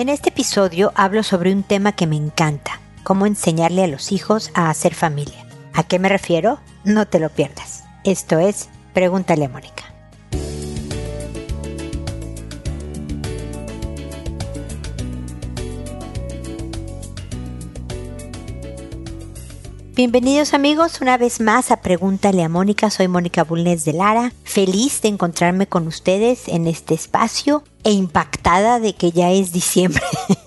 En este episodio hablo sobre un tema que me encanta, cómo enseñarle a los hijos a hacer familia. ¿A qué me refiero? No te lo pierdas. Esto es Pregúntale Mónica. Bienvenidos amigos una vez más a Pregúntale a Mónica. Soy Mónica Bulnes de Lara. Feliz de encontrarme con ustedes en este espacio e impactada de que ya es diciembre.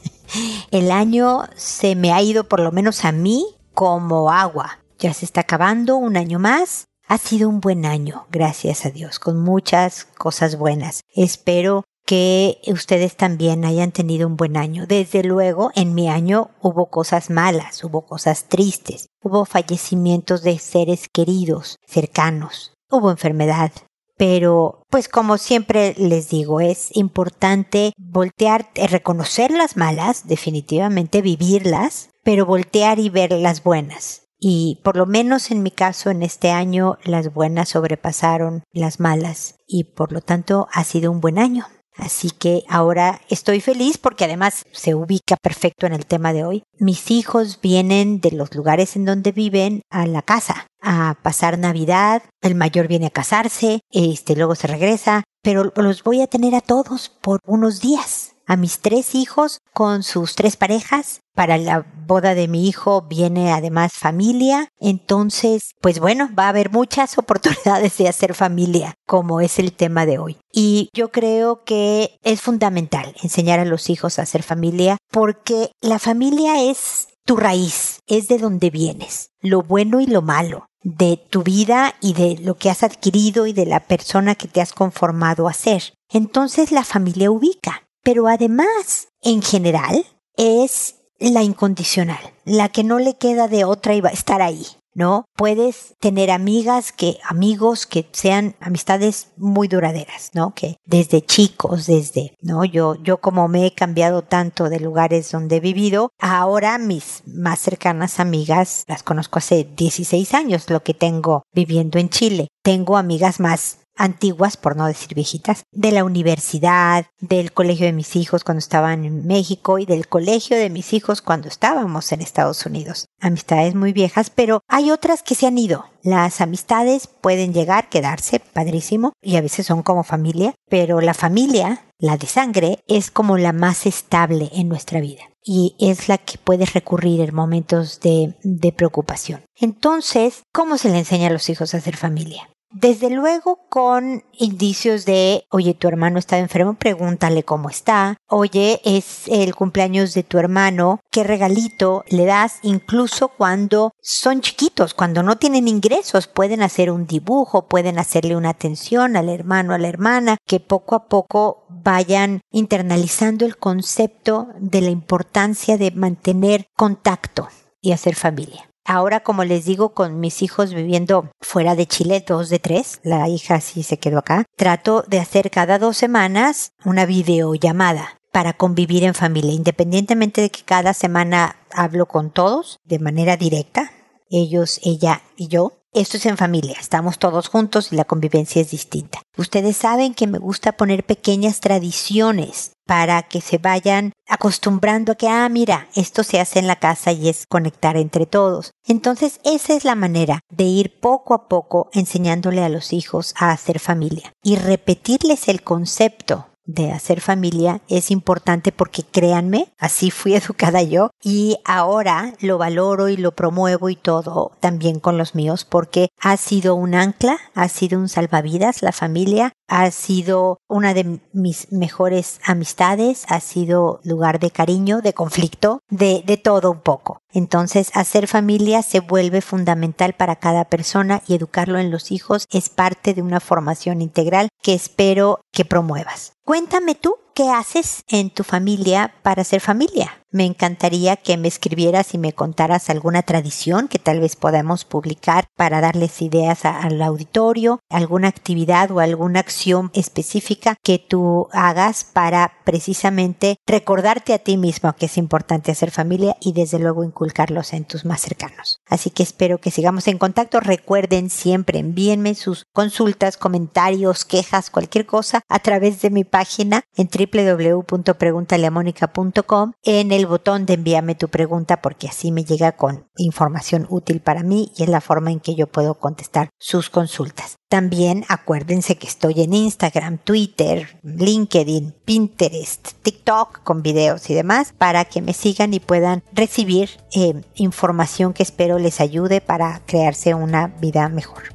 El año se me ha ido por lo menos a mí como agua. Ya se está acabando un año más. Ha sido un buen año, gracias a Dios, con muchas cosas buenas. Espero que ustedes también hayan tenido un buen año. Desde luego, en mi año hubo cosas malas, hubo cosas tristes, hubo fallecimientos de seres queridos, cercanos, hubo enfermedad. Pero, pues como siempre les digo, es importante voltear, eh, reconocer las malas, definitivamente vivirlas, pero voltear y ver las buenas. Y por lo menos en mi caso, en este año, las buenas sobrepasaron las malas y por lo tanto ha sido un buen año. Así que ahora estoy feliz porque además se ubica perfecto en el tema de hoy. Mis hijos vienen de los lugares en donde viven a la casa a pasar Navidad. El mayor viene a casarse, este luego se regresa, pero los voy a tener a todos por unos días a mis tres hijos con sus tres parejas. Para la boda de mi hijo viene además familia. Entonces, pues bueno, va a haber muchas oportunidades de hacer familia, como es el tema de hoy. Y yo creo que es fundamental enseñar a los hijos a hacer familia porque la familia es tu raíz, es de donde vienes, lo bueno y lo malo de tu vida y de lo que has adquirido y de la persona que te has conformado a ser. Entonces la familia ubica pero además, en general, es la incondicional, la que no le queda de otra y va a estar ahí. ¿no? Puedes tener amigas que, amigos que sean amistades muy duraderas, ¿no? Que desde chicos, desde, ¿no? Yo, yo como me he cambiado tanto de lugares donde he vivido, ahora mis más cercanas amigas las conozco hace 16 años, lo que tengo viviendo en Chile. Tengo amigas más antiguas, por no decir viejitas, de la universidad, del colegio de mis hijos cuando estaban en México y del colegio de mis hijos cuando estábamos en Estados Unidos. Amistades muy viejas, pero hay otras que se han ido. Las amistades pueden llegar, quedarse, padrísimo, y a veces son como familia, pero la familia, la de sangre, es como la más estable en nuestra vida y es la que puedes recurrir en momentos de, de preocupación. Entonces, ¿cómo se le enseña a los hijos a hacer familia? Desde luego con indicios de, oye, tu hermano está enfermo, pregúntale cómo está. Oye, es el cumpleaños de tu hermano, ¿qué regalito le das? Incluso cuando son chiquitos, cuando no tienen ingresos, pueden hacer un dibujo, pueden hacerle una atención al hermano, a la hermana, que poco a poco vayan internalizando el concepto de la importancia de mantener contacto y hacer familia. Ahora, como les digo, con mis hijos viviendo fuera de Chile, dos de tres, la hija sí se quedó acá, trato de hacer cada dos semanas una videollamada para convivir en familia, independientemente de que cada semana hablo con todos de manera directa, ellos, ella y yo, esto es en familia, estamos todos juntos y la convivencia es distinta. Ustedes saben que me gusta poner pequeñas tradiciones para que se vayan acostumbrando a que, ah, mira, esto se hace en la casa y es conectar entre todos. Entonces, esa es la manera de ir poco a poco enseñándole a los hijos a hacer familia y repetirles el concepto de hacer familia es importante porque créanme, así fui educada yo y ahora lo valoro y lo promuevo y todo también con los míos porque ha sido un ancla, ha sido un salvavidas la familia, ha sido una de mis mejores amistades, ha sido lugar de cariño, de conflicto, de, de todo un poco. Entonces, hacer familia se vuelve fundamental para cada persona y educarlo en los hijos es parte de una formación integral que espero que promuevas. Cuéntame tú qué haces en tu familia para ser familia. Me encantaría que me escribieras y me contaras alguna tradición que tal vez podamos publicar para darles ideas al auditorio, alguna actividad o alguna acción específica que tú hagas para precisamente recordarte a ti mismo que es importante hacer familia y desde luego inculcarlos en tus más cercanos. Así que espero que sigamos en contacto. Recuerden siempre, envíenme sus consultas, comentarios, quejas, cualquier cosa a través de mi página en www.preguntaleamónica.com en el botón de envíame tu pregunta porque así me llega con información útil para mí y es la forma en que yo puedo contestar sus consultas. También acuérdense que estoy en Instagram, Twitter, LinkedIn, Pinterest, TikTok con videos y demás para que me sigan y puedan recibir eh, información que espero les ayude para crearse una vida mejor.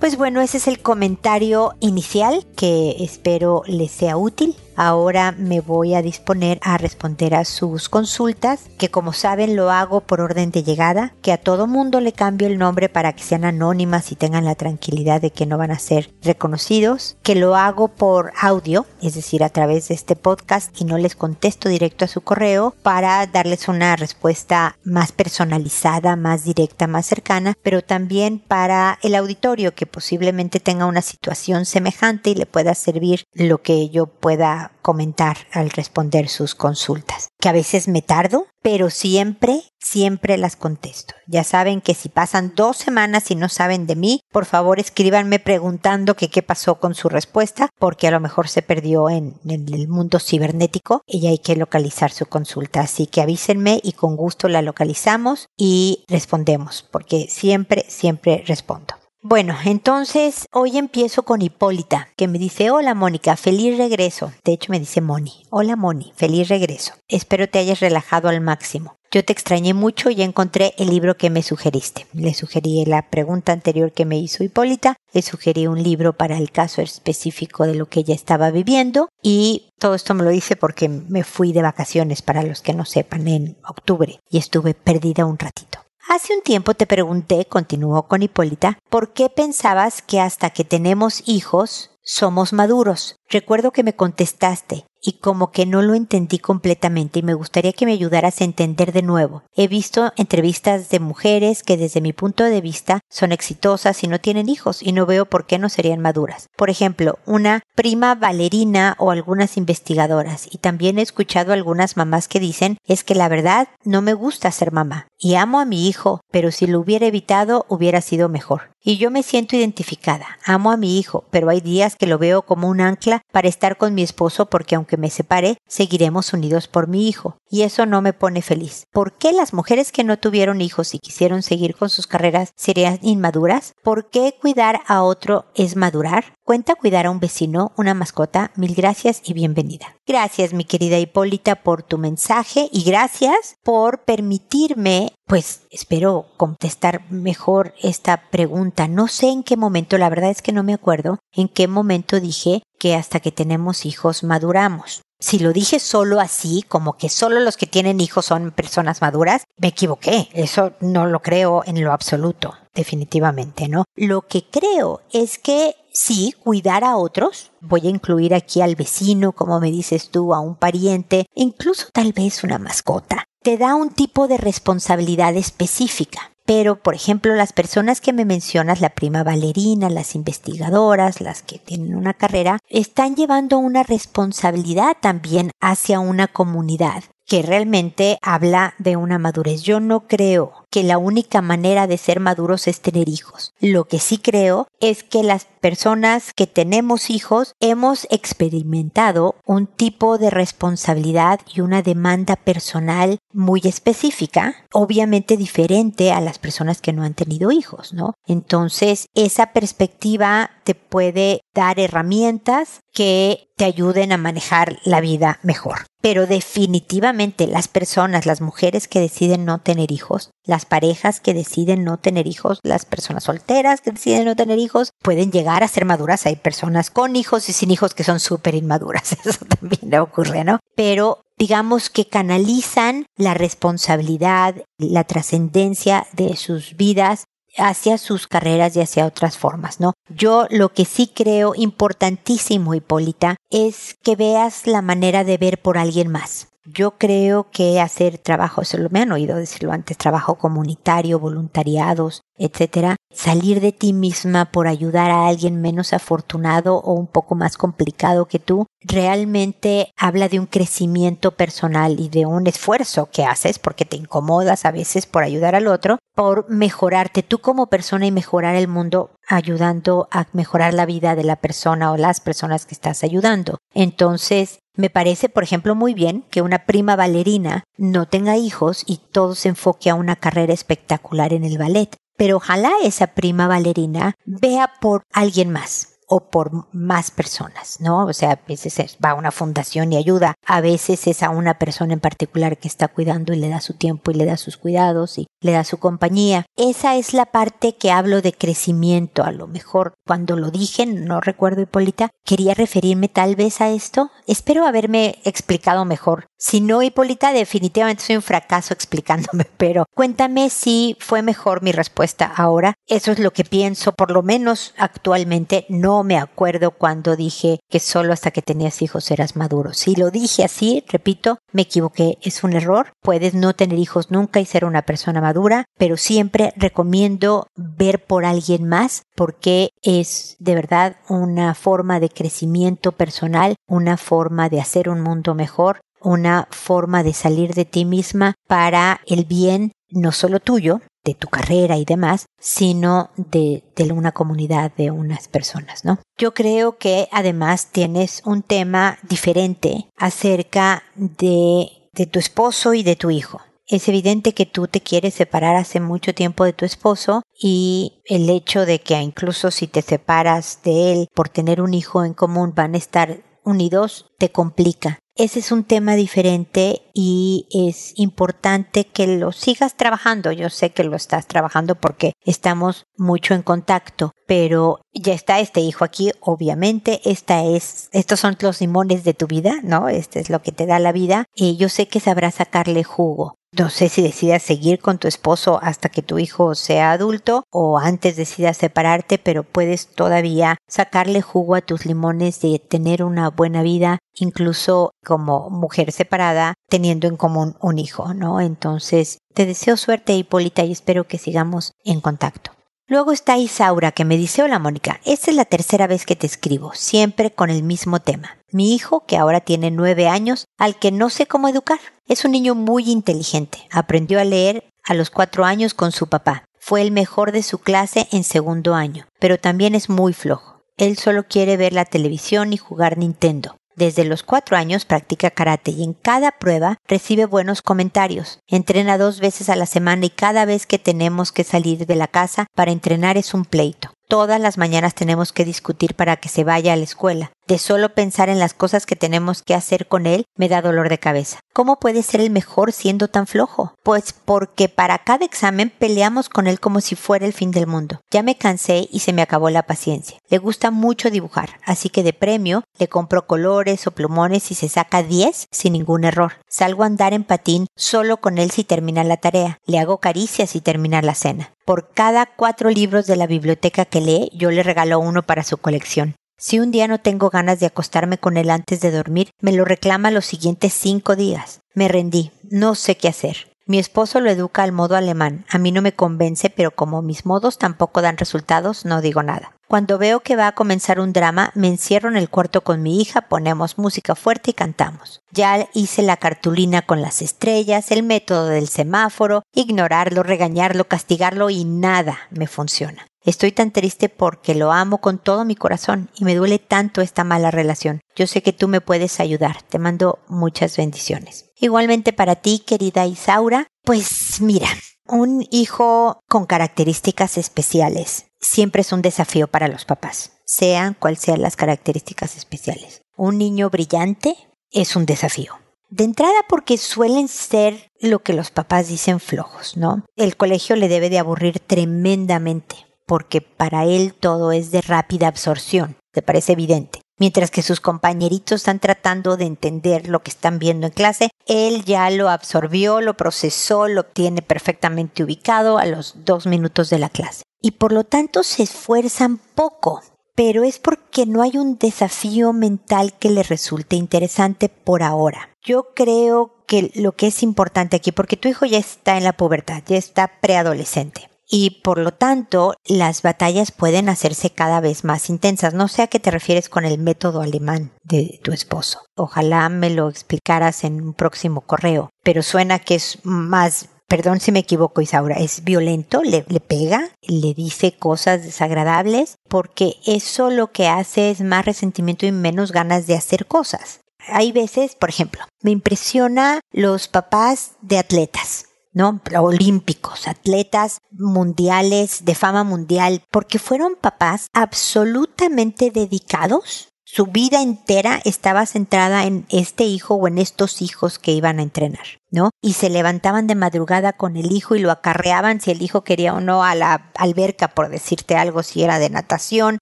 Pues bueno, ese es el comentario inicial que espero les sea útil. Ahora me voy a disponer a responder a sus consultas, que como saben lo hago por orden de llegada, que a todo mundo le cambio el nombre para que sean anónimas y tengan la tranquilidad de que no van a ser reconocidos, que lo hago por audio, es decir, a través de este podcast y no les contesto directo a su correo para darles una respuesta más personalizada, más directa, más cercana, pero también para el auditorio que posiblemente tenga una situación semejante y le pueda servir lo que yo pueda comentar al responder sus consultas. Que a veces me tardo, pero siempre, siempre las contesto. Ya saben que si pasan dos semanas y no saben de mí, por favor escríbanme preguntando qué pasó con su respuesta, porque a lo mejor se perdió en, en el mundo cibernético y hay que localizar su consulta. Así que avísenme y con gusto la localizamos y respondemos, porque siempre, siempre respondo. Bueno, entonces hoy empiezo con Hipólita, que me dice, hola Mónica, feliz regreso. De hecho me dice Moni, hola Moni, feliz regreso. Espero te hayas relajado al máximo. Yo te extrañé mucho y encontré el libro que me sugeriste. Le sugerí la pregunta anterior que me hizo Hipólita, le sugerí un libro para el caso específico de lo que ella estaba viviendo y todo esto me lo hice porque me fui de vacaciones, para los que no sepan, en octubre y estuve perdida un ratito. Hace un tiempo te pregunté, continuó con Hipólita, ¿por qué pensabas que hasta que tenemos hijos somos maduros? Recuerdo que me contestaste, y como que no lo entendí completamente y me gustaría que me ayudaras a entender de nuevo. He visto entrevistas de mujeres que desde mi punto de vista son exitosas y no tienen hijos y no veo por qué no serían maduras. Por ejemplo, una prima bailarina o algunas investigadoras y también he escuchado algunas mamás que dicen es que la verdad no me gusta ser mamá y amo a mi hijo, pero si lo hubiera evitado hubiera sido mejor. Y yo me siento identificada, amo a mi hijo, pero hay días que lo veo como un ancla para estar con mi esposo porque aunque me separe, seguiremos unidos por mi hijo. Y eso no me pone feliz. ¿Por qué las mujeres que no tuvieron hijos y quisieron seguir con sus carreras serían inmaduras? ¿Por qué cuidar a otro es madurar? ¿Cuenta cuidar a un vecino, una mascota? Mil gracias y bienvenida. Gracias, mi querida Hipólita, por tu mensaje y gracias por permitirme, pues espero contestar mejor esta pregunta. No sé en qué momento, la verdad es que no me acuerdo en qué momento dije que hasta que tenemos hijos maduramos. Si lo dije solo así, como que solo los que tienen hijos son personas maduras, me equivoqué. Eso no lo creo en lo absoluto, definitivamente, ¿no? Lo que creo es que sí, cuidar a otros. Voy a incluir aquí al vecino, como me dices tú, a un pariente, incluso tal vez una mascota. Te da un tipo de responsabilidad específica. Pero, por ejemplo, las personas que me mencionas, la prima bailarina, las investigadoras, las que tienen una carrera, están llevando una responsabilidad también hacia una comunidad que realmente habla de una madurez. Yo no creo que la única manera de ser maduros es tener hijos. Lo que sí creo es que las personas que tenemos hijos hemos experimentado un tipo de responsabilidad y una demanda personal muy específica, obviamente diferente a las personas que no han tenido hijos, ¿no? Entonces, esa perspectiva te puede dar herramientas que te ayuden a manejar la vida mejor. Pero definitivamente las personas, las mujeres que deciden no tener hijos, las parejas que deciden no tener hijos, las personas solteras que deciden no tener hijos, pueden llegar a ser maduras. Hay personas con hijos y sin hijos que son súper inmaduras. Eso también ocurre, ¿no? Pero digamos que canalizan la responsabilidad, la trascendencia de sus vidas hacia sus carreras y hacia otras formas, ¿no? Yo lo que sí creo importantísimo, Hipólita, es que veas la manera de ver por alguien más. Yo creo que hacer trabajo, eso me han oído decirlo antes, trabajo comunitario, voluntariados, etcétera, salir de ti misma por ayudar a alguien menos afortunado o un poco más complicado que tú, realmente habla de un crecimiento personal y de un esfuerzo que haces porque te incomodas a veces por ayudar al otro, por mejorarte tú como persona y mejorar el mundo ayudando a mejorar la vida de la persona o las personas que estás ayudando. Entonces, me parece, por ejemplo, muy bien que una prima bailarina no tenga hijos y todo se enfoque a una carrera espectacular en el ballet. Pero ojalá esa prima bailarina vea por alguien más o por más personas, ¿no? O sea, a veces va a una fundación y ayuda, a veces es a una persona en particular que está cuidando y le da su tiempo y le da sus cuidados y le da su compañía. Esa es la parte que hablo de crecimiento, a lo mejor cuando lo dije, no recuerdo Hipólita, quería referirme tal vez a esto. Espero haberme explicado mejor. Si no, Hipólita, definitivamente soy un fracaso explicándome, pero cuéntame si fue mejor mi respuesta ahora. Eso es lo que pienso, por lo menos actualmente no me acuerdo cuando dije que solo hasta que tenías hijos eras maduro. Si lo dije así, repito, me equivoqué, es un error. Puedes no tener hijos nunca y ser una persona madura, pero siempre recomiendo ver por alguien más porque es de verdad una forma de crecimiento personal, una forma de hacer un mundo mejor, una forma de salir de ti misma para el bien no solo tuyo, de tu carrera y demás, sino de, de, una comunidad de unas personas, ¿no? Yo creo que además tienes un tema diferente acerca de, de tu esposo y de tu hijo. Es evidente que tú te quieres separar hace mucho tiempo de tu esposo y el hecho de que incluso si te separas de él por tener un hijo en común van a estar unidos te complica ese es un tema diferente y es importante que lo sigas trabajando. Yo sé que lo estás trabajando porque estamos mucho en contacto, pero ya está este hijo aquí, obviamente. Esta es, estos son los limones de tu vida, ¿no? Este es lo que te da la vida y yo sé que sabrás sacarle jugo. No sé si decidas seguir con tu esposo hasta que tu hijo sea adulto o antes decidas separarte, pero puedes todavía sacarle jugo a tus limones de tener una buena vida, incluso como mujer separada, teniendo en común un hijo, ¿no? Entonces, te deseo suerte, Hipólita, y espero que sigamos en contacto. Luego está Isaura que me dice, hola Mónica, esta es la tercera vez que te escribo, siempre con el mismo tema. Mi hijo, que ahora tiene nueve años, al que no sé cómo educar. Es un niño muy inteligente. Aprendió a leer a los cuatro años con su papá. Fue el mejor de su clase en segundo año, pero también es muy flojo. Él solo quiere ver la televisión y jugar Nintendo. Desde los cuatro años practica karate y en cada prueba recibe buenos comentarios. Entrena dos veces a la semana y cada vez que tenemos que salir de la casa para entrenar es un pleito. Todas las mañanas tenemos que discutir para que se vaya a la escuela de solo pensar en las cosas que tenemos que hacer con él me da dolor de cabeza. ¿Cómo puede ser el mejor siendo tan flojo? Pues porque para cada examen peleamos con él como si fuera el fin del mundo. Ya me cansé y se me acabó la paciencia. Le gusta mucho dibujar, así que de premio le compro colores o plumones y se saca 10 sin ningún error. Salgo a andar en patín solo con él si termina la tarea. Le hago caricias si termina la cena. Por cada cuatro libros de la biblioteca que lee, yo le regalo uno para su colección. Si un día no tengo ganas de acostarme con él antes de dormir, me lo reclama los siguientes cinco días. Me rendí, no sé qué hacer. Mi esposo lo educa al modo alemán. A mí no me convence, pero como mis modos tampoco dan resultados, no digo nada. Cuando veo que va a comenzar un drama, me encierro en el cuarto con mi hija, ponemos música fuerte y cantamos. Ya hice la cartulina con las estrellas, el método del semáforo, ignorarlo, regañarlo, castigarlo y nada me funciona. Estoy tan triste porque lo amo con todo mi corazón y me duele tanto esta mala relación. Yo sé que tú me puedes ayudar. Te mando muchas bendiciones. Igualmente para ti, querida Isaura, pues mira, un hijo con características especiales siempre es un desafío para los papás, sean cual sean las características especiales. Un niño brillante es un desafío. De entrada porque suelen ser lo que los papás dicen flojos, ¿no? El colegio le debe de aburrir tremendamente porque para él todo es de rápida absorción, te parece evidente. mientras que sus compañeritos están tratando de entender lo que están viendo en clase, él ya lo absorbió, lo procesó, lo tiene perfectamente ubicado a los dos minutos de la clase. Y por lo tanto se esfuerzan poco pero es porque no hay un desafío mental que le resulte interesante por ahora. Yo creo que lo que es importante aquí, porque tu hijo ya está en la pubertad, ya está preadolescente. Y por lo tanto, las batallas pueden hacerse cada vez más intensas. No sé a qué te refieres con el método alemán de tu esposo. Ojalá me lo explicaras en un próximo correo. Pero suena que es más perdón si me equivoco Isaura, es violento, le, pega, le dice cosas desagradables, porque eso lo que hace es más resentimiento y menos ganas de hacer cosas. Hay veces, por ejemplo, me impresiona los papás de atletas. ¿no? Olímpicos, atletas mundiales de fama mundial, porque fueron papás absolutamente dedicados su vida entera estaba centrada en este hijo o en estos hijos que iban a entrenar, ¿no? Y se levantaban de madrugada con el hijo y lo acarreaban si el hijo quería o no a la alberca, por decirte algo, si era de natación.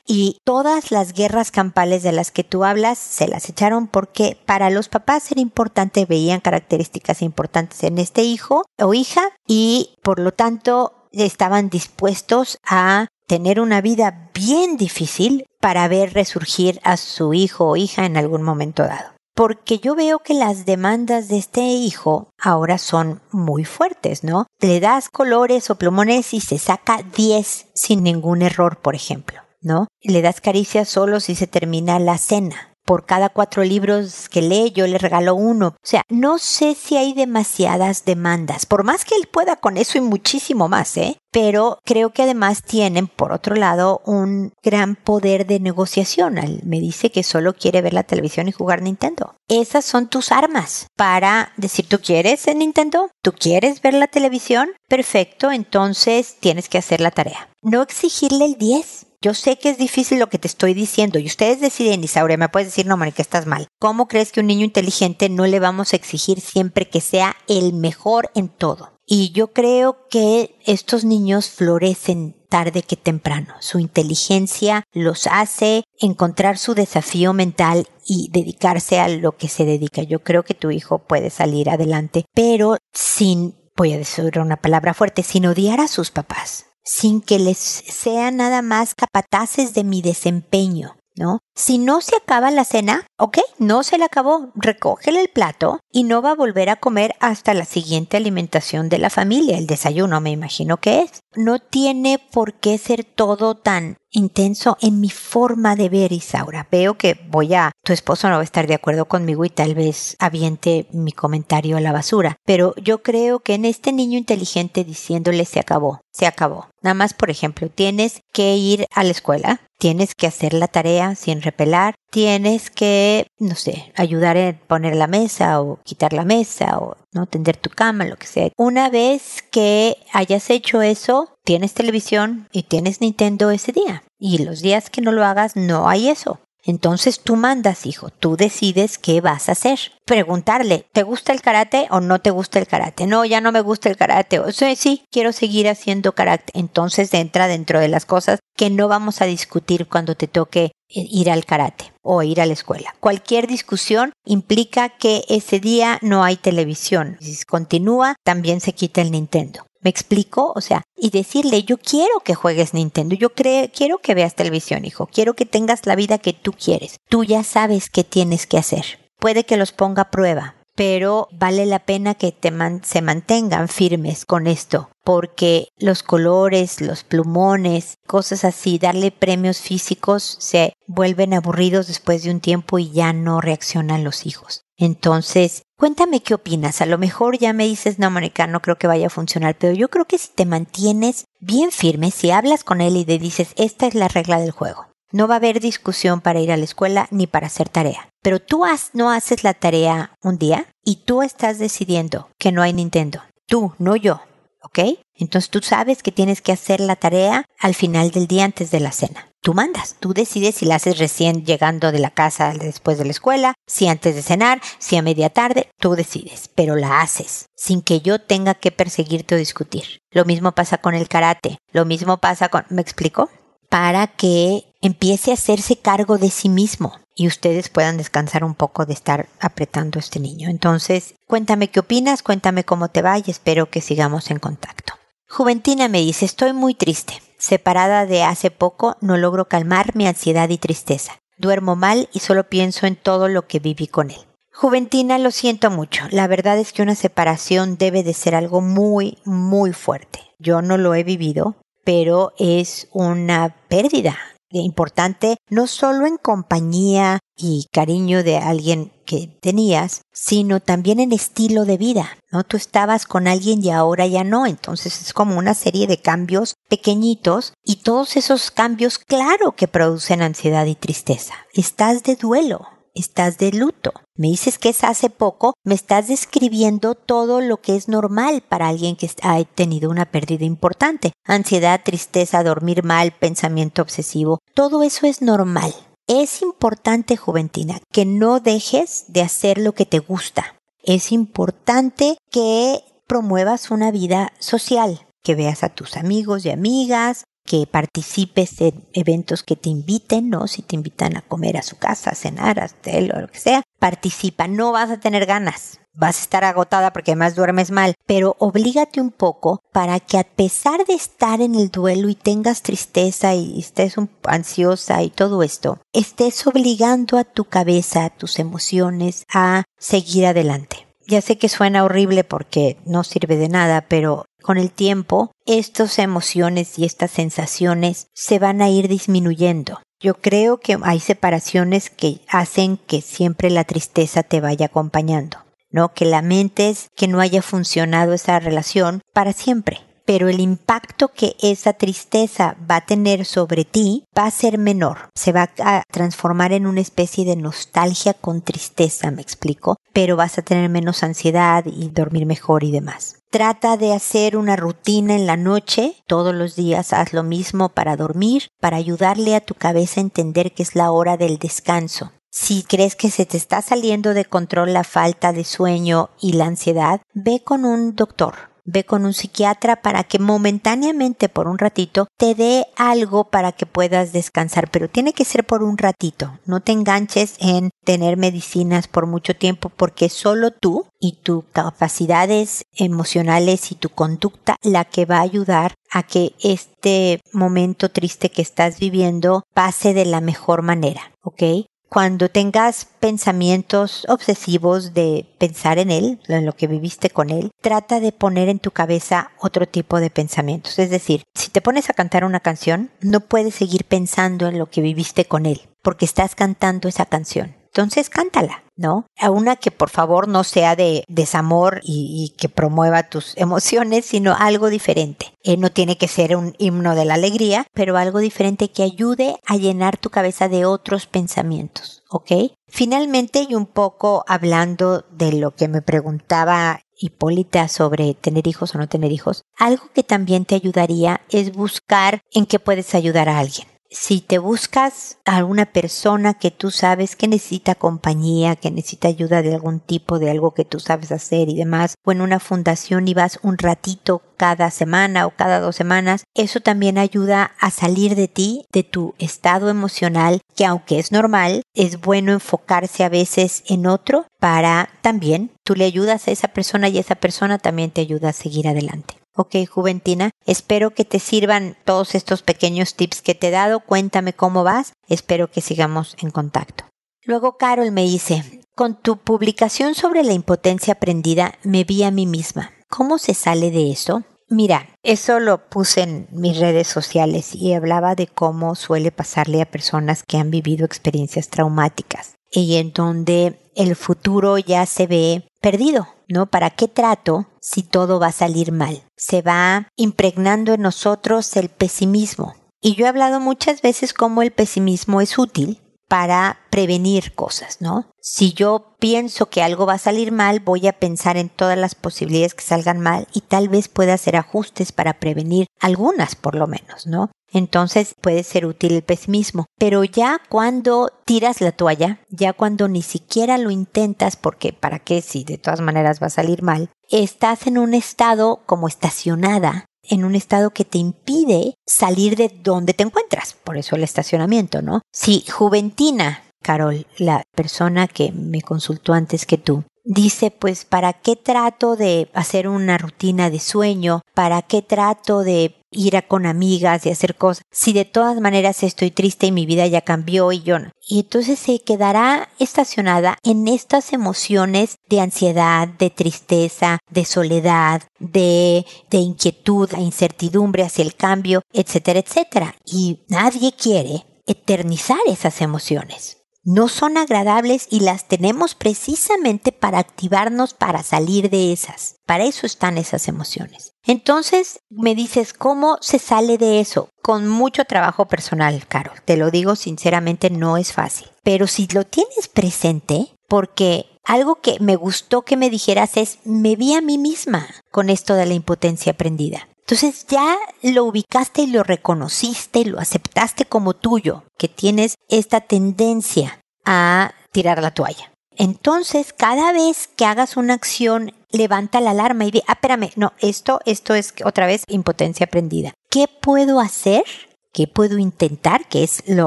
Y todas las guerras campales de las que tú hablas se las echaron porque para los papás era importante, veían características importantes en este hijo o hija y por lo tanto estaban dispuestos a tener una vida bien difícil para ver resurgir a su hijo o hija en algún momento dado. Porque yo veo que las demandas de este hijo ahora son muy fuertes, ¿no? Le das colores o plumones y se saca 10 sin ningún error, por ejemplo, ¿no? Le das caricias solo si se termina la cena por cada cuatro libros que lee yo le regalo uno. O sea, no sé si hay demasiadas demandas, por más que él pueda con eso y muchísimo más, ¿eh? Pero creo que además tienen, por otro lado, un gran poder de negociación. Me dice que solo quiere ver la televisión y jugar Nintendo. Esas son tus armas para decir, ¿tú quieres en Nintendo? ¿Tú quieres ver la televisión? Perfecto, entonces tienes que hacer la tarea. No exigirle el 10 yo sé que es difícil lo que te estoy diciendo y ustedes deciden, Isaura, me puedes decir, no, Mónica, estás mal. ¿Cómo crees que un niño inteligente no le vamos a exigir siempre que sea el mejor en todo? Y yo creo que estos niños florecen tarde que temprano. Su inteligencia los hace encontrar su desafío mental y dedicarse a lo que se dedica. Yo creo que tu hijo puede salir adelante, pero sin, voy a decir una palabra fuerte, sin odiar a sus papás sin que les sean nada más capataces de mi desempeño, ¿no? Si no se acaba la cena, ok, no se la acabó, recógele el plato y no va a volver a comer hasta la siguiente alimentación de la familia, el desayuno me imagino que es. No tiene por qué ser todo tan intenso en mi forma de ver, Isaura. Veo que voy a, tu esposo no va a estar de acuerdo conmigo y tal vez aviente mi comentario a la basura, pero yo creo que en este niño inteligente diciéndole se acabó, se acabó. Nada más, por ejemplo, tienes que ir a la escuela, tienes que hacer la tarea sin repelar, tienes que, no sé, ayudar en poner la mesa o quitar la mesa o no tender tu cama, lo que sea. Una vez que hayas hecho eso, tienes televisión y tienes Nintendo ese día. Y los días que no lo hagas, no hay eso. Entonces tú mandas, hijo, tú decides qué vas a hacer. Preguntarle, ¿te gusta el karate o no te gusta el karate? No, ya no me gusta el karate. O sea, sí, quiero seguir haciendo karate. Entonces entra dentro de las cosas que no vamos a discutir cuando te toque ir al karate o ir a la escuela. Cualquier discusión implica que ese día no hay televisión. Si continúa, también se quita el Nintendo. ¿Me explico? O sea, y decirle, yo quiero que juegues Nintendo, yo quiero que veas televisión, hijo, quiero que tengas la vida que tú quieres. Tú ya sabes qué tienes que hacer. Puede que los ponga a prueba, pero vale la pena que te se mantengan firmes con esto, porque los colores, los plumones, cosas así, darle premios físicos se vuelven aburridos después de un tiempo y ya no reaccionan los hijos. Entonces, cuéntame qué opinas. A lo mejor ya me dices, no, Mónica, no creo que vaya a funcionar, pero yo creo que si te mantienes bien firme, si hablas con él y le dices, esta es la regla del juego. No va a haber discusión para ir a la escuela ni para hacer tarea. Pero tú no haces la tarea un día y tú estás decidiendo que no hay Nintendo. Tú, no yo. ¿Ok? Entonces tú sabes que tienes que hacer la tarea al final del día antes de la cena. Tú mandas, tú decides si la haces recién llegando de la casa después de la escuela, si antes de cenar, si a media tarde, tú decides, pero la haces sin que yo tenga que perseguirte o discutir. Lo mismo pasa con el karate, lo mismo pasa con... ¿Me explico? Para que empiece a hacerse cargo de sí mismo y ustedes puedan descansar un poco de estar apretando a este niño. Entonces, cuéntame qué opinas, cuéntame cómo te va y espero que sigamos en contacto. Juventina me dice, estoy muy triste. Separada de hace poco, no logro calmar mi ansiedad y tristeza. Duermo mal y solo pienso en todo lo que viví con él. Juventina, lo siento mucho. La verdad es que una separación debe de ser algo muy, muy fuerte. Yo no lo he vivido, pero es una pérdida importante, no solo en compañía y cariño de alguien que tenías, sino también en estilo de vida, ¿no? Tú estabas con alguien y ahora ya no, entonces es como una serie de cambios pequeñitos y todos esos cambios, claro que producen ansiedad y tristeza. Estás de duelo, estás de luto. Me dices que es hace poco, me estás describiendo todo lo que es normal para alguien que ha tenido una pérdida importante. Ansiedad, tristeza, dormir mal, pensamiento obsesivo, todo eso es normal. Es importante, Juventina, que no dejes de hacer lo que te gusta. Es importante que promuevas una vida social, que veas a tus amigos y amigas, que participes en eventos que te inviten, ¿no? Si te invitan a comer a su casa, a cenar, a hotel o lo que sea, participa. No vas a tener ganas, vas a estar agotada porque además duermes mal, pero oblígate un poco para que a pesar de estar en el duelo y tengas tristeza y estés ansiosa y todo esto, estés obligando a tu cabeza, a tus emociones a seguir adelante. Ya sé que suena horrible porque no sirve de nada, pero con el tiempo estas emociones y estas sensaciones se van a ir disminuyendo. Yo creo que hay separaciones que hacen que siempre la tristeza te vaya acompañando, ¿no? Que lamentes que no haya funcionado esa relación para siempre pero el impacto que esa tristeza va a tener sobre ti va a ser menor. Se va a transformar en una especie de nostalgia con tristeza, me explico, pero vas a tener menos ansiedad y dormir mejor y demás. Trata de hacer una rutina en la noche, todos los días haz lo mismo para dormir, para ayudarle a tu cabeza a entender que es la hora del descanso. Si crees que se te está saliendo de control la falta de sueño y la ansiedad, ve con un doctor ve con un psiquiatra para que momentáneamente por un ratito te dé algo para que puedas descansar, pero tiene que ser por un ratito. No te enganches en tener medicinas por mucho tiempo porque solo tú y tus capacidades emocionales y tu conducta la que va a ayudar a que este momento triste que estás viviendo pase de la mejor manera, ¿ok? Cuando tengas pensamientos obsesivos de pensar en él, en lo que viviste con él, trata de poner en tu cabeza otro tipo de pensamientos. Es decir, si te pones a cantar una canción, no puedes seguir pensando en lo que viviste con él, porque estás cantando esa canción entonces cántala, ¿no? A una que por favor no sea de desamor y, que promueva tus emociones, sino algo diferente. Eh, no tiene que ser un himno de la alegría, pero algo diferente que ayude a llenar tu cabeza de otros pensamientos, ¿ok? Finalmente, y un poco hablando de lo que me preguntaba Hipólita sobre tener hijos o no tener hijos, algo que también te ayudaría es buscar en qué puedes ayudar a alguien si te buscas a una persona que tú sabes que necesita compañía, que necesita ayuda de algún tipo, de algo que tú sabes hacer y demás, o en una fundación y vas un ratito cada semana o cada dos semanas, eso también ayuda a salir de ti, de tu estado emocional, que aunque es normal, es bueno enfocarse a veces en otro para también tú le ayudas a esa persona y esa persona también te ayuda a seguir adelante. Ok, Juventina, espero que te sirvan todos estos pequeños tips que te he dado. Cuéntame cómo vas. Espero que sigamos en contacto. Luego Carol me dice, con tu publicación sobre la impotencia aprendida me vi a mí misma. ¿Cómo se sale de eso? Mira, eso lo puse en mis redes sociales y hablaba de cómo suele pasarle a personas que han vivido experiencias traumáticas y en donde el futuro ya se ve perdido, ¿no? ¿Para qué trato si todo va a salir mal? Se va impregnando en nosotros el pesimismo. Y yo he hablado muchas veces cómo el pesimismo es útil para prevenir cosas, ¿no? Si yo pienso que algo va a salir mal, voy a pensar en todas las posibilidades que salgan mal y tal vez pueda hacer ajustes para prevenir algunas por lo menos, ¿no? Entonces puede ser útil el pesimismo. Pero ya cuando tiras la toalla, ya cuando ni siquiera lo intentas, porque para qué si de todas maneras va a salir mal, estás en un estado como estacionada en un estado que te impide salir de donde te encuentras. Por eso el estacionamiento, ¿no? Si Juventina Carol, la persona que me consultó antes que tú, dice, pues, ¿para qué trato de hacer una rutina de sueño? ¿Para qué trato de ir a con amigas y hacer cosas? Si de todas maneras estoy triste y mi vida ya cambió y yo no. Y entonces se quedará estacionada en estas emociones de ansiedad, de tristeza, de soledad, de, de inquietud, de incertidumbre hacia el cambio, etcétera, etcétera. Y nadie quiere eternizar esas emociones no son agradables y las tenemos precisamente para activarnos para salir de esas. Para eso están esas emociones. Entonces me dices, ¿cómo se sale de eso? Con mucho trabajo personal, Carol. Te lo digo sinceramente, no es fácil. Pero si lo tienes presente, porque algo que me gustó que me dijeras es, me vi a mí misma con esto de la impotencia aprendida. Entonces ya lo ubicaste y lo reconociste y lo aceptaste como tuyo, que tienes esta tendencia a tirar la toalla. Entonces, cada vez que hagas una acción, levanta la alarma y di, ah, espérame, no, esto, esto es otra vez impotencia aprendida. ¿Qué puedo hacer? ¿Qué puedo intentar? Que es lo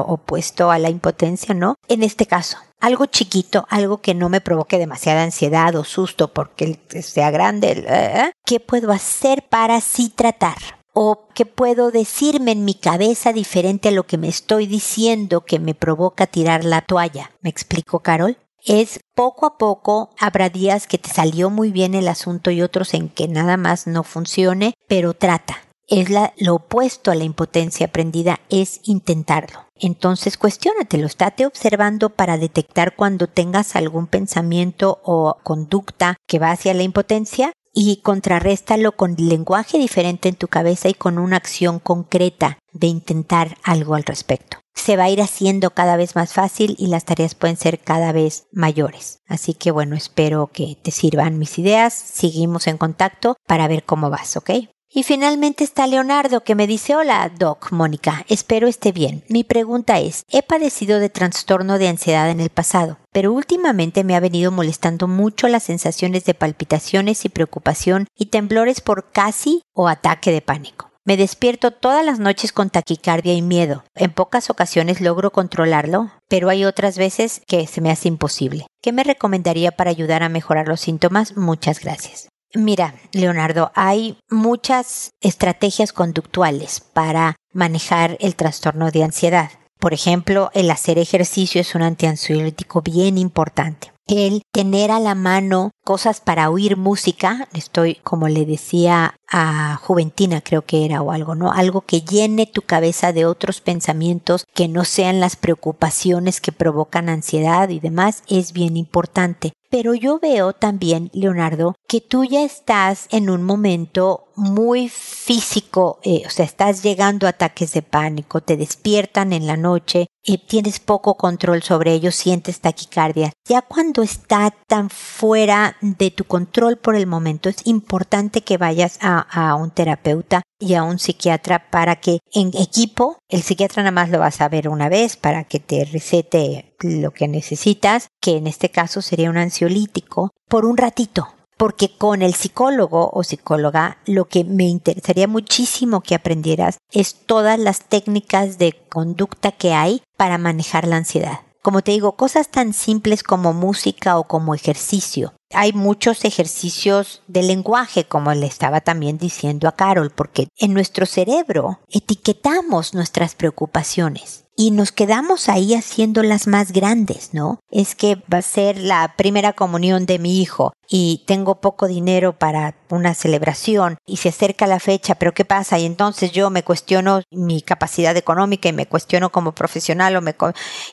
opuesto a la impotencia, ¿no? En este caso, algo chiquito, algo que no me provoque demasiada ansiedad o susto porque sea grande, ¿eh? ¿qué puedo hacer para sí tratar? ¿O qué puedo decirme en mi cabeza diferente a lo que me estoy diciendo que me provoca tirar la toalla? ¿Me explico, Carol? Es poco a poco, habrá días que te salió muy bien el asunto y otros en que nada más no funcione, pero trata. Es lo opuesto a la impotencia aprendida, es intentarlo. Entonces cuestiónatelo, estate observando para detectar cuando tengas algún pensamiento o conducta que va hacia la impotencia y contrarréstalo con lenguaje diferente en tu cabeza y con una acción concreta de intentar algo al respecto. Se va a ir haciendo cada vez más fácil y las tareas pueden ser cada vez mayores. Así que bueno, espero que te sirvan mis ideas. Seguimos en contacto para ver cómo vas, ¿ok? Y finalmente está Leonardo que me dice, hola, Doc, Mónica, espero esté bien. Mi pregunta es, he padecido de trastorno de ansiedad en el pasado, pero últimamente me ha venido molestando mucho las sensaciones de palpitaciones y preocupación y temblores por casi o ataque de pánico. Me despierto todas las noches con taquicardia y miedo. En pocas ocasiones logro controlarlo, pero hay otras veces que se me hace imposible. ¿Qué me recomendaría para ayudar a mejorar los síntomas? Muchas gracias. Mira, Leonardo, hay muchas estrategias conductuales para manejar el trastorno de ansiedad. Por ejemplo, el hacer ejercicio es un antiansiolítico bien importante. El tener a la mano cosas para oír música, estoy como le decía a Juventina creo que era o algo, ¿no? Algo que llene tu cabeza de otros pensamientos que no sean las preocupaciones que provocan ansiedad y demás es bien importante. Pero yo veo también, Leonardo, que tú ya estás en un momento muy físico, eh, o sea, estás llegando a ataques de pánico, te despiertan en la noche, y tienes poco control sobre ellos, sientes taquicardia. Ya cuando está tan fuera de tu control por el momento, es importante que vayas a, a un terapeuta y a un psiquiatra para que en equipo, el psiquiatra nada más lo vas a ver una vez para que te recete lo que necesitas, que en este caso sería un ansiolítico, por un ratito, porque con el psicólogo o psicóloga lo que me interesaría muchísimo que aprendieras es todas las técnicas de conducta que hay para manejar la ansiedad. Como te digo, cosas tan simples como música o como ejercicio. Hay muchos ejercicios de lenguaje, como le estaba también diciendo a Carol, porque en nuestro cerebro etiquetamos nuestras preocupaciones y nos quedamos ahí haciéndolas más grandes, ¿no? Es que va a ser la primera comunión de mi hijo y tengo poco dinero para una celebración y se acerca la fecha, pero ¿qué pasa? Y entonces yo me cuestiono mi capacidad económica y me cuestiono como profesional o me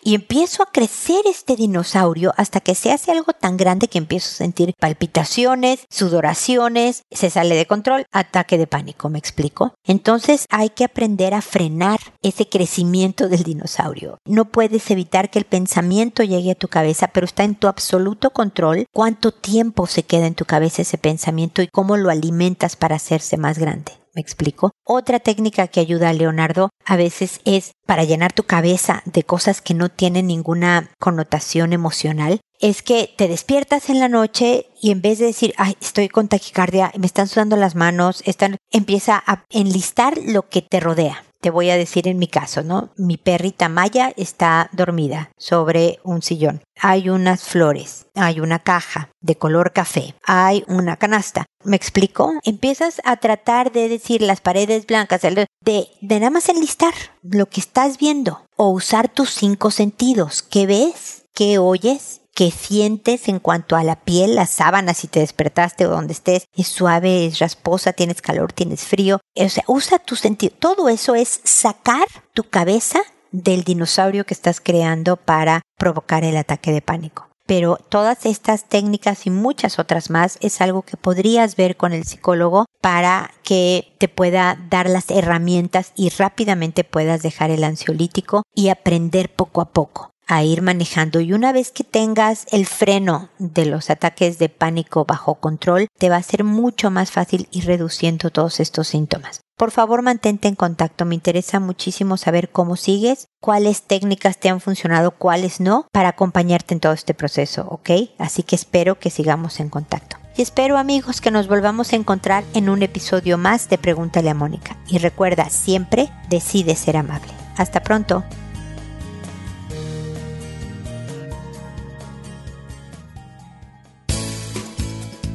y empiezo a crecer este dinosaurio hasta que se hace algo tan grande que empiezo a sentir palpitaciones, sudoraciones, se sale de control, ataque de pánico, ¿me explico? Entonces hay que aprender a frenar ese crecimiento del dinosaurio. No puedes evitar que el pensamiento llegue a tu cabeza, pero está en tu absoluto control cuánto tiempo se queda en tu cabeza ese pensamiento y cómo lo alimentas para hacerse más grande. ¿Me explico? Otra técnica que ayuda a Leonardo a veces es para llenar tu cabeza de cosas que no tienen ninguna connotación emocional. Es que te despiertas en la noche y en vez de decir, ay, estoy con taquicardia, me están sudando las manos, están, empieza a enlistar lo que te rodea te voy a decir en mi caso, ¿no? Mi perrita Maya está dormida sobre un sillón. Hay unas flores, hay una caja de color café, hay una canasta. ¿Me explico? Empiezas a tratar de decir las paredes blancas, de, de nada más enlistar lo que estás viendo o usar tus cinco sentidos. ¿Qué ves? ¿Qué oyes? Que sientes en cuanto a la piel, la sábana, si te despertaste o donde estés, es suave, es rasposa, tienes calor, tienes frío. O sea, usa tu sentido. Todo eso es sacar tu cabeza del dinosaurio que estás creando para provocar el ataque de pánico. Pero todas estas técnicas y muchas otras más es algo que podrías ver con el psicólogo para que te pueda dar las herramientas y rápidamente puedas dejar el ansiolítico y aprender poco a poco a ir manejando y una vez que tengas el freno de los ataques de pánico bajo control, te va a ser mucho más fácil ir reduciendo todos estos síntomas. Por favor, mantente en contacto. Me interesa muchísimo saber cómo sigues, cuáles técnicas te han funcionado, cuáles no, para acompañarte en todo este proceso, ¿ok? Así que espero que sigamos en contacto. Y espero amigos que nos volvamos a encontrar en un episodio más de Pregúntale a Mónica. Y recuerda, siempre decide ser amable. Hasta pronto.